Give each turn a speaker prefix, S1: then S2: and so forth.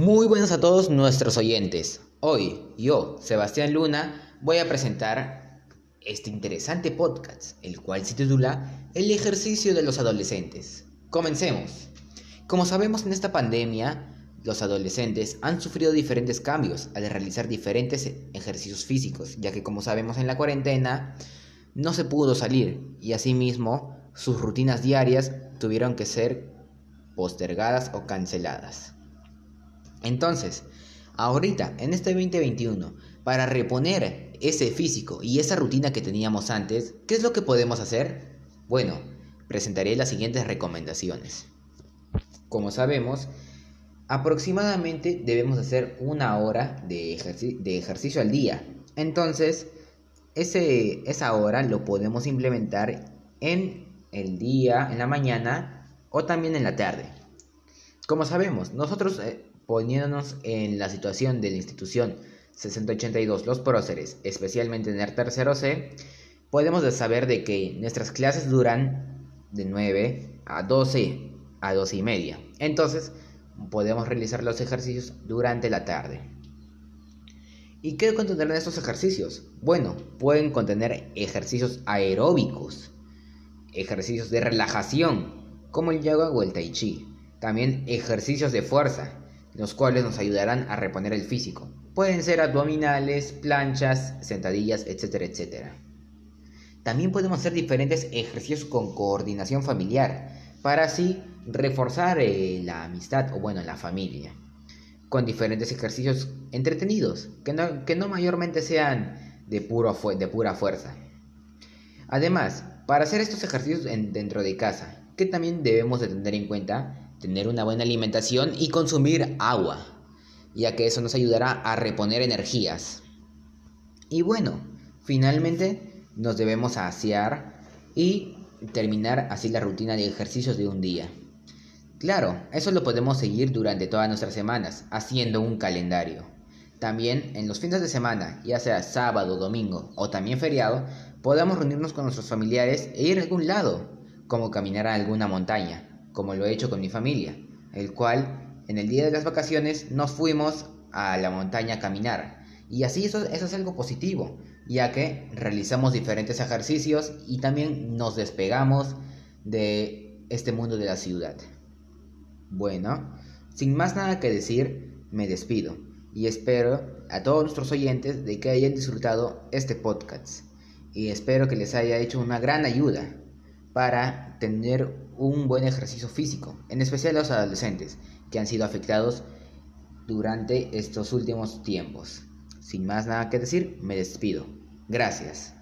S1: Muy buenos a todos nuestros oyentes. Hoy yo, Sebastián Luna, voy a presentar este interesante podcast, el cual se titula El ejercicio de los adolescentes. Comencemos. Como sabemos en esta pandemia, los adolescentes han sufrido diferentes cambios al realizar diferentes ejercicios físicos, ya que como sabemos en la cuarentena no se pudo salir y asimismo sus rutinas diarias tuvieron que ser postergadas o canceladas. Entonces, ahorita, en este 2021, para reponer ese físico y esa rutina que teníamos antes, ¿qué es lo que podemos hacer? Bueno, presentaré las siguientes recomendaciones. Como sabemos, aproximadamente debemos hacer una hora de, ejercicio al día. Entonces, ese, esa hora lo podemos implementar en el día, en la mañana o también en la tarde. Como sabemos, nosotros eh, poniéndonos en la situación de la institución 6082 Los Próceres, especialmente en el tercero C, podemos saber de que nuestras clases duran de 9 a 12 a 12 y media. Entonces, podemos realizar los ejercicios durante la tarde. ¿Y qué contenerán estos ejercicios? Bueno, pueden contener ejercicios aeróbicos, ejercicios de relajación, como el yoga o el tai chi, también ejercicios de fuerza, los cuales nos ayudarán a reponer el físico. Pueden ser abdominales, planchas, sentadillas, etcétera, etcétera. También podemos hacer diferentes ejercicios con coordinación familiar, para así reforzar eh, la amistad o bueno, la familia, con diferentes ejercicios entretenidos, que no, que no mayormente sean de, puro de pura fuerza. Además, para hacer estos ejercicios dentro de casa, que también debemos de tener en cuenta tener una buena alimentación y consumir agua, ya que eso nos ayudará a reponer energías. Y bueno, finalmente nos debemos asear y terminar así la rutina de ejercicios de un día. Claro, eso lo podemos seguir durante todas nuestras semanas, haciendo un calendario. También en los fines de semana, ya sea sábado, domingo o también feriado, podemos reunirnos con nuestros familiares e ir a algún lado, como caminar a alguna montaña, como lo he hecho con mi familia, el cual en el día de las vacaciones nos fuimos a la montaña a caminar. Y así eso, eso es algo positivo, ya que realizamos diferentes ejercicios y también nos despegamos de este mundo de la ciudad. Bueno, sin más nada que decir, me despido y espero a todos nuestros oyentes de que hayan disfrutado este podcast y espero que les haya hecho una gran ayuda para tener un buen ejercicio físico, en especial los adolescentes que han sido afectados durante estos últimos tiempos. Sin más nada que decir, me despido. Gracias.